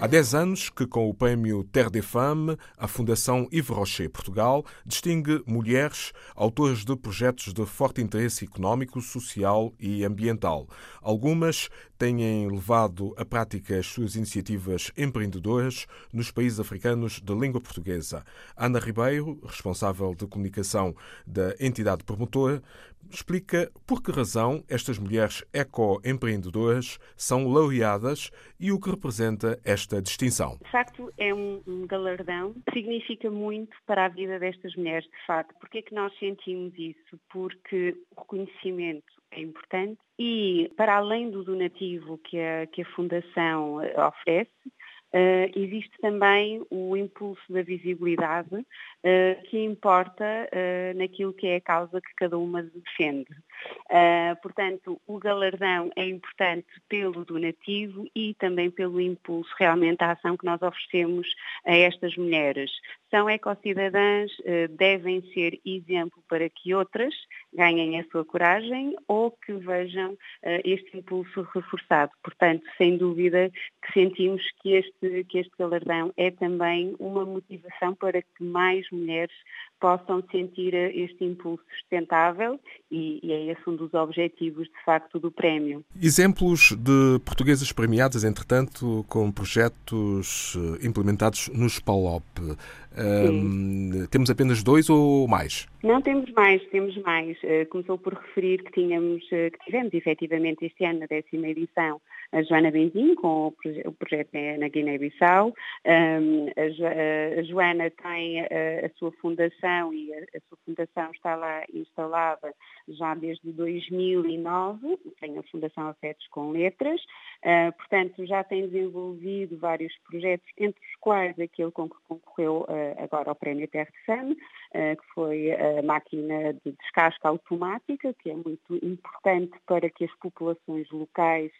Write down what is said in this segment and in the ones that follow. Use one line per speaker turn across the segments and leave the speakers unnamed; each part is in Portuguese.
Há 10 anos que, com o prémio Terre des Femmes, a Fundação Yves Rocher Portugal distingue mulheres autoras de projetos de forte interesse económico, social e ambiental. Algumas têm levado à prática as suas iniciativas empreendedoras nos países africanos de língua portuguesa. Ana Ribeiro, responsável de comunicação da entidade promotora, explica por que razão estas mulheres eco-empreendedoras são laureadas e o que representa esta distinção.
De facto, é um, um, galardão que significa muito para a vida destas mulheres, de facto. Porquê é que nós sentimos isso? Porque o reconhecimento é importante e, para além do donativo que a, que a Fundação oferece, Uh, existe também o impulso da visibilidade uh, que importa uh, naquilo que é a causa que cada uma defende. Portanto, o galardão é importante pelo donativo e também pelo impulso realmente à ação que nós oferecemos a estas mulheres. São ecocidadãs, devem ser exemplo para que outras ganhem a sua coragem ou que vejam este impulso reforçado. Portanto, sem dúvida que sentimos que este, que este galardão é também uma motivação para que mais mulheres possam sentir este impulso sustentável e, e, é esse um dos objetivos, de facto, do prémio.
Exemplos de portuguesas premiadas, entretanto, com projetos eh, implementados no SPALOP. Um, temos apenas dois ou mais?
Não temos mais, temos mais. Uh, começou por referir que tínhamos, uh, que tivemos efetivamente este ano, na décima edição, a Joana Benzinho, com o, proje o projeto na Guiné-Bissau. A, jo a, Joana tem a, a sua fundação e a, sua fundação está lá instalada já desde 2009, tem a Fundação Afetos com Letras, uh, portanto já tem desenvolvido vários projetos, entre os quais aquele com que concorreu uh, agora ao Prémio Fame, uh, que foi a máquina de descasca automática, que é muito importante para que as populações locais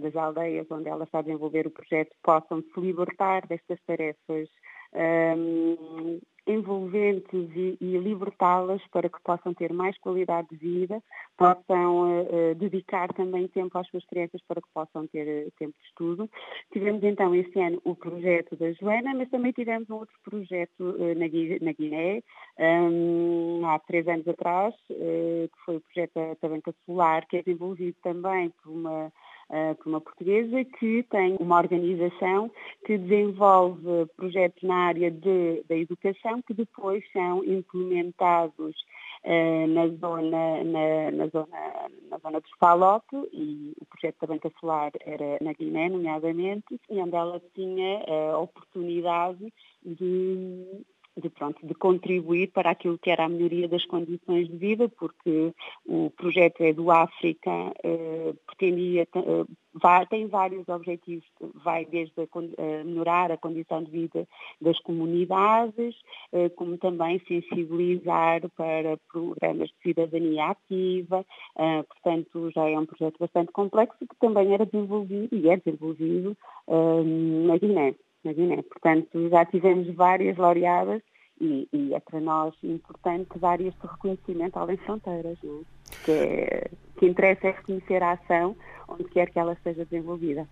das aldeias onde ela está a desenvolver o projeto possam se libertar destas tarefas um, envolventes e, e libertá-las para que possam ter mais qualidade de vida, possam uh, dedicar também tempo às suas crianças para que possam ter uh, tempo de estudo. Tivemos então este ano o projeto da Joana, mas também tivemos um outro projeto na, na, Guiné, um, há três anos atrás, que foi o projeto da Tabanca Solar, que é desenvolvido também por uma uh, por uma portuguesa que tem uma organização que desenvolve projetos na área de, da educação que depois são implementados uh, na, zona, na, na, zona, na zona do Spalop e o projeto da Banca Solar era na Guiné, nomeadamente, e onde ela tinha a oportunidade de de, pronto, de contribuir para aquilo que era a melhoria das condições de vida, porque o projeto é do África, eh, pretendia, eh, vai, tem vários objetivos, vai desde a, a melhorar a condição de vida das comunidades, eh, como também sensibilizar para programas de cidadania ativa, eh, portanto já é um projeto bastante complexo que também era desenvolvido e é desenvolvido eh, na Guiné na Guiné. Portanto, já tivemos várias laureadas e, e, é para nós importante dar este reconhecimento além fronteiras, não é? que, é, que interessa é reconhecer a ação onde quer que ela seja desenvolvida.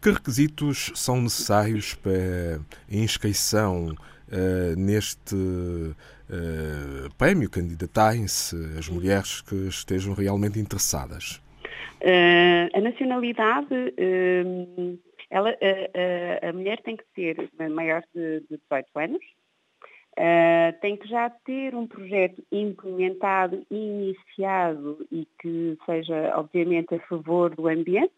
Que requisitos são necessários para a inscrição uh, neste uh, prémio? Candidatarem-se as mulheres que estejam realmente interessadas?
Uh, a nacionalidade ela, a, a, a, mulher tem que ser maior de, de 18 anos, uh, tem que já ter um projeto implementado iniciado e que seja, obviamente, a favor do ambiente,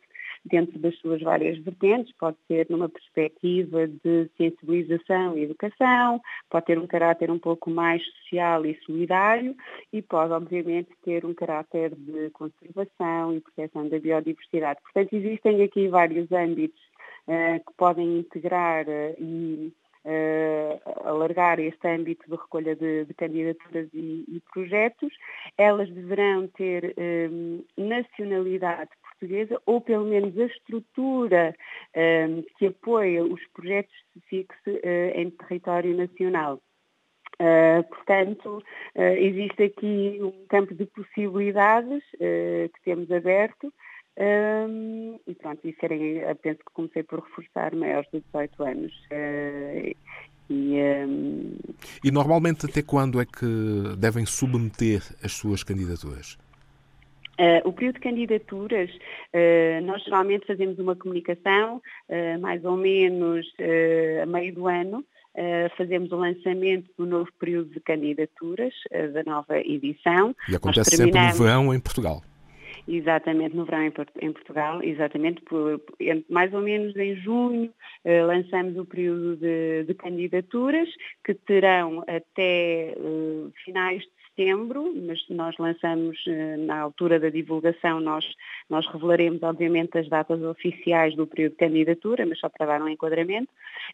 dentro das suas várias vertentes, pode ser numa perspectiva de sensibilização e educação, pode ter um caráter um pouco mais social e solidário e pode, obviamente, ter um caráter de conservação e proteção da biodiversidade. Portanto, existem aqui vários âmbitos que podem integrar eh, e uh, alargar este âmbito de recolha de, de candidaturas e, e, projetos. Elas deverão ter nacionalidade portuguesa, ou pelo menos a estrutura que apoia os projetos se fixe uh, em território nacional. Uh, portanto, uh, existe aqui um campo de possibilidades que temos aberto um, e pronto, isso era, penso que comecei por reforçar maiores de 18 anos. Uh,
e, um... e normalmente até quando é que devem submeter as suas candidaturas?
Uh, o período de candidaturas, uh, nós geralmente fazemos uma comunicação, uh, mais ou menos a meio do ano, fazemos o lançamento do novo período de candidaturas, da nova edição.
E acontece terminamos... sempre no verão em Portugal.
Exatamente, no verão em, Portugal, exatamente, por, mais ou menos em junho, eh, lançamos o período de, de, candidaturas, que terão até eh, finais de setembro, mas nós lançamos eh, na altura da divulgação, nós, nós revelaremos obviamente as datas oficiais do período de candidatura, mas só para dar um enquadramento,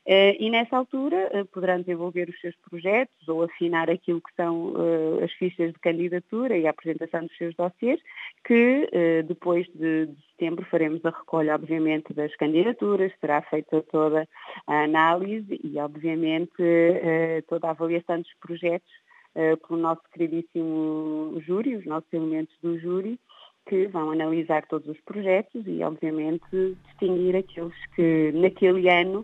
eh, e nessa altura eh, poderão desenvolver os seus projetos ou afinar aquilo que são as fichas de candidatura e a apresentação dos seus dossiês, que depois de, de setembro faremos a recolha, obviamente, das candidaturas, será feita toda a análise e, obviamente, toda a avaliação dos projetos pelo nosso queridíssimo júri, os nossos elementos do júri, que vão analisar todos os projetos e, obviamente, distinguir aqueles que naquele ano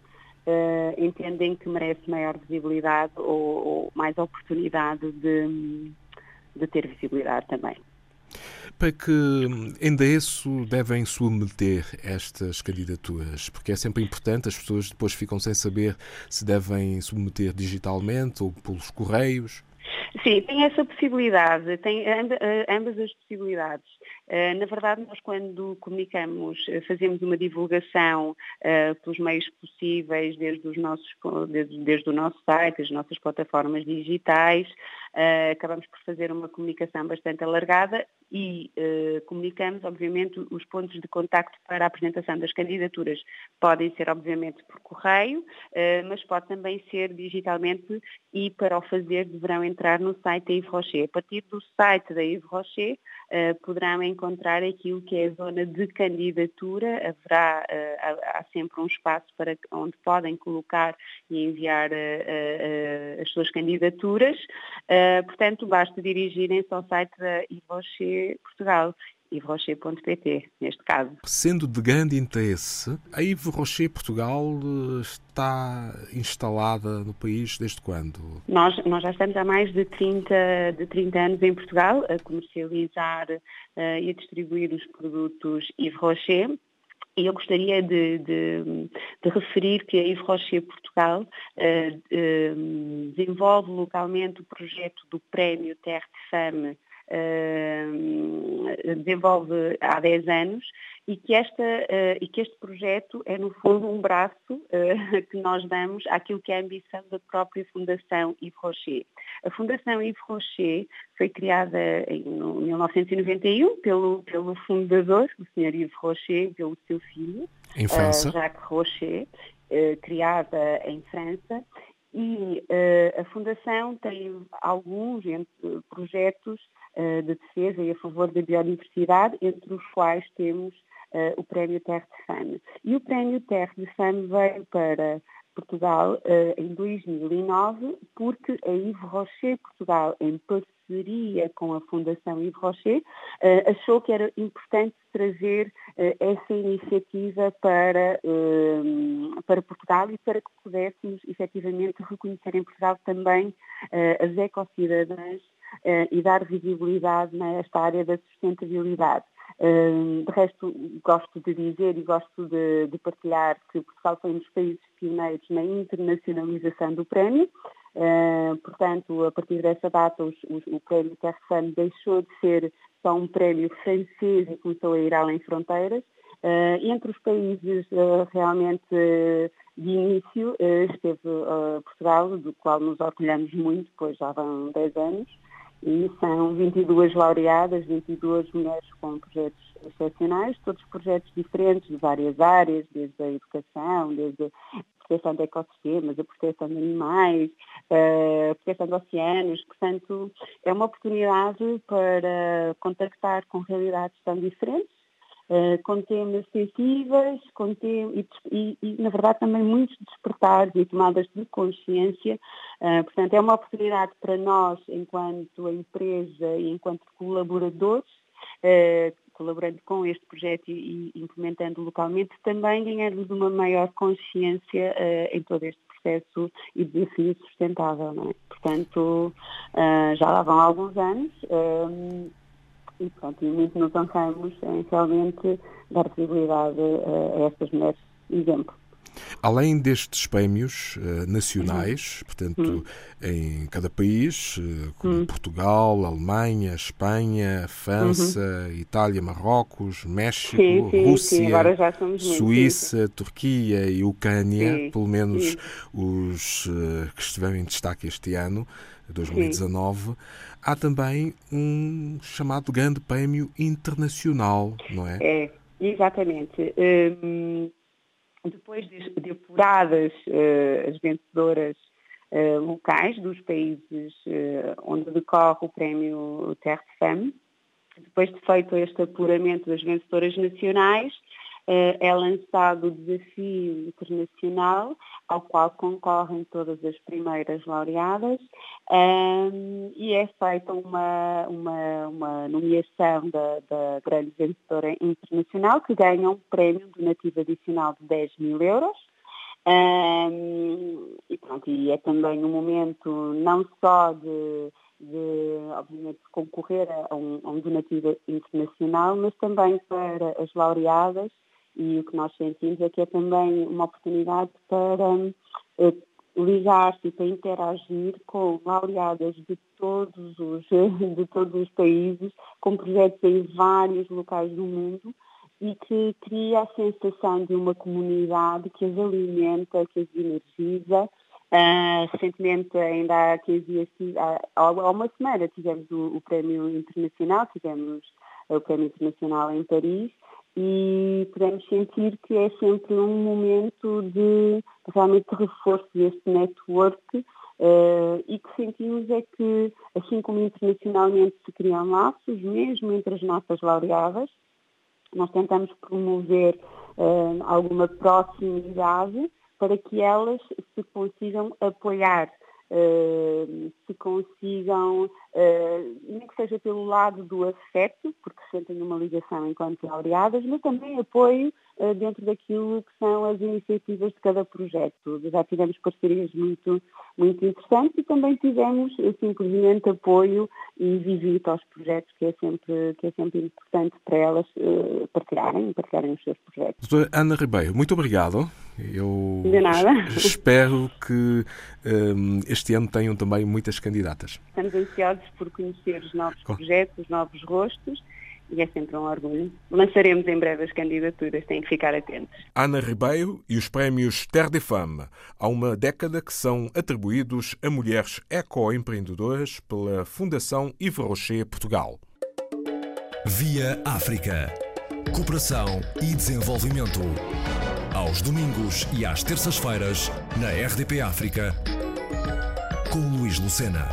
uh, entendem que merece maior visibilidade ou, ou mais oportunidade de, de ter visibilidade também.
Para que endereço devem submeter estas candidaturas? Porque é sempre importante, as pessoas depois ficam sem saber se devem submeter digitalmente ou pelos correios.
Sim, tem essa possibilidade, tem eh, ambas as possibilidades. Eh, na verdade, nós quando comunicamos, eh, fazemos uma divulgação pelos meios possíveis, desde, os nossos, desde, desde o nosso site, as nossas plataformas digitais, acabamos por fazer uma comunicação bastante alargada e comunicamos, obviamente, os pontos de contacto para a apresentação das candidaturas. Podem ser, obviamente, por correio, mas pode também ser digitalmente e para o fazer deverão entrar no site da Yves Rocher. A partir do site da Yves Rocher uh, poderão encontrar aquilo que é a zona de candidatura. Haverá uh, há sempre um espaço para onde podem colocar e enviar uh, as suas candidaturas. portanto, basta dirigirem-se ao site da Yves Rocher Portugal yvesrocher.pt, neste caso.
Sendo de grande interesse, a Yves Rocher Portugal eh, está instalada no país desde quando?
Nós, nós já estamos há mais de 30, de 30 anos em Portugal a comercializar uh, e a distribuir os produtos Yves Rocher. E eu gostaria de, de, de, referir que a Yves Rocher Portugal uh, uh, desenvolve localmente o projeto do Prémio Terre de Fame desenvolve há 10 anos e que, esta, uh, e que este projeto é, no fundo, um braço uh, que nós damos àquilo que é a ambição da própria Fundação Yves Rocher. A Fundação Yves Rocher foi criada em 1991 pelo, pelo fundador, o Sr. Yves Rocher, pelo seu filho,
em França.
Uh, Jacques Rocher, criada em França, e a Fundação tem alguns projetos uh, de defesa e a favor da biodiversidade, entre os quais temos uh, o Prémio Terre de Fame. E o Prémio Terre de Fame veio para Portugal uh, em 2009 porque a Yves Rocher Portugal, em parceria com a Fundação Yves Rocher, uh, achou que era importante trazer uh, essa iniciativa para, para Portugal e para que pudéssemos efetivamente reconhecer em Portugal também as ecocidadãs e dar visibilidade nesta área da sustentabilidade. De resto, gosto de dizer e gosto de, de, partilhar que Portugal foi um dos países pioneiros na internacionalização do prémio. Uh, portanto, a partir dessa data, os, os, o prémio Terre deixou de ser só um prémio francês e começou a ir além fronteiras. Uh, entre os países uh, realmente de início esteve Portugal, do qual nos orgulhamos muito, pois já vão 10 anos, e são 22 laureadas, 22 mulheres com projetos excepcionais, todos projetos diferentes de várias áreas, desde a educação, desde a proteção de ecossistemas, a proteção de animais, a proteção de oceanos. Portanto, é uma oportunidade para contactar com realidades tão diferentes uh, com temas sensíveis, com tem, e, e, na verdade, também muitos despertares e tomadas de consciência. Uh, portanto, é uma oportunidade para nós, enquanto empresa e enquanto colaboradores, uh, colaborando com este projeto e, e implementando localmente, também ganharmos uma maior consciência em todo este processo e desafio sustentável. É? Portanto, já lá vão alguns anos e, pronto, e muito nos honramos em realmente dar visibilidade a, a estas mulheres exemplo.
Além destes prémios uh, nacionais, uhum. portanto, uhum. em cada país, uh, como uhum. Portugal, Alemanha, Espanha, França, uhum. Itália, Marrocos, México,
sim, sim,
Rússia, sim, Suíça, Turquia e Ucrânia, pelo menos os uh, que estiveram em destaque este ano, 2019, há também um chamado Grande Prémio Internacional, não é?
É, exatamente. Um, depois de, apuradas uh, as vencedoras uh, locais dos países uh, onde decorre o prémio Terre de Femme, depois de feito este apuramento das vencedoras nacionais, é lançado o desafio internacional ao qual concorrem todas as primeiras laureadas um, e é feita uma, uma, uma nomeação da, da, grande vencedora internacional que ganha um prémio donativo adicional de 10 mil euros. Um, e, pronto, e é também um momento não só de, de obviamente, concorrer a um, a um donativo internacional, mas também para as laureadas e o que nós sentimos é que é também uma oportunidade para uh, ligar-se e para interagir com laureadas de todos, os, de todos os países, com projetos em vários locais do mundo e que cria a sensação de uma comunidade que as alimenta, que as energiza. Uh, recentemente, ainda há 15 dias, há, uma semana, tivemos o, o Prémio Internacional, tivemos o Prémio Internacional em Paris, e podemos sentir que é sempre um momento de realmente reforço deste network uh, e que sentimos é que, assim como internacionalmente se criam laços, mesmo entre as nossas laureadas, nós tentamos promover uh, alguma proximidade para que elas se consigam apoiar Uh, se consigam, uh, nem que seja pelo lado do afeto, porque sentem uma ligação enquanto laureadas, mas também apoio dentro daquilo que são as iniciativas de cada projeto. Já tivemos parcerias muito, muito interessantes e também tivemos simplesmente apoio e visita aos projetos, que é sempre, que é sempre importante para elas partilharem, partilharem os seus projetos.
Doutora Ana Ribeiro, muito obrigado. Eu
De nada.
espero que um, este ano tenham também muitas candidatas.
Estamos ansiosos por conhecer os novos oh. projetos, os novos rostos e é sempre um orgulho. Lançaremos em breve as candidaturas, têm que ficar atentos.
Ana Ribeiro e os prémios Terre de Femme. Há uma década que são atribuídos a mulheres ecoempreendedoras pela Fundação Yves Rocher Portugal.
Via África. Cooperação e desenvolvimento aos domingos e às terças-feiras, na RDP África, com Luís Lucena.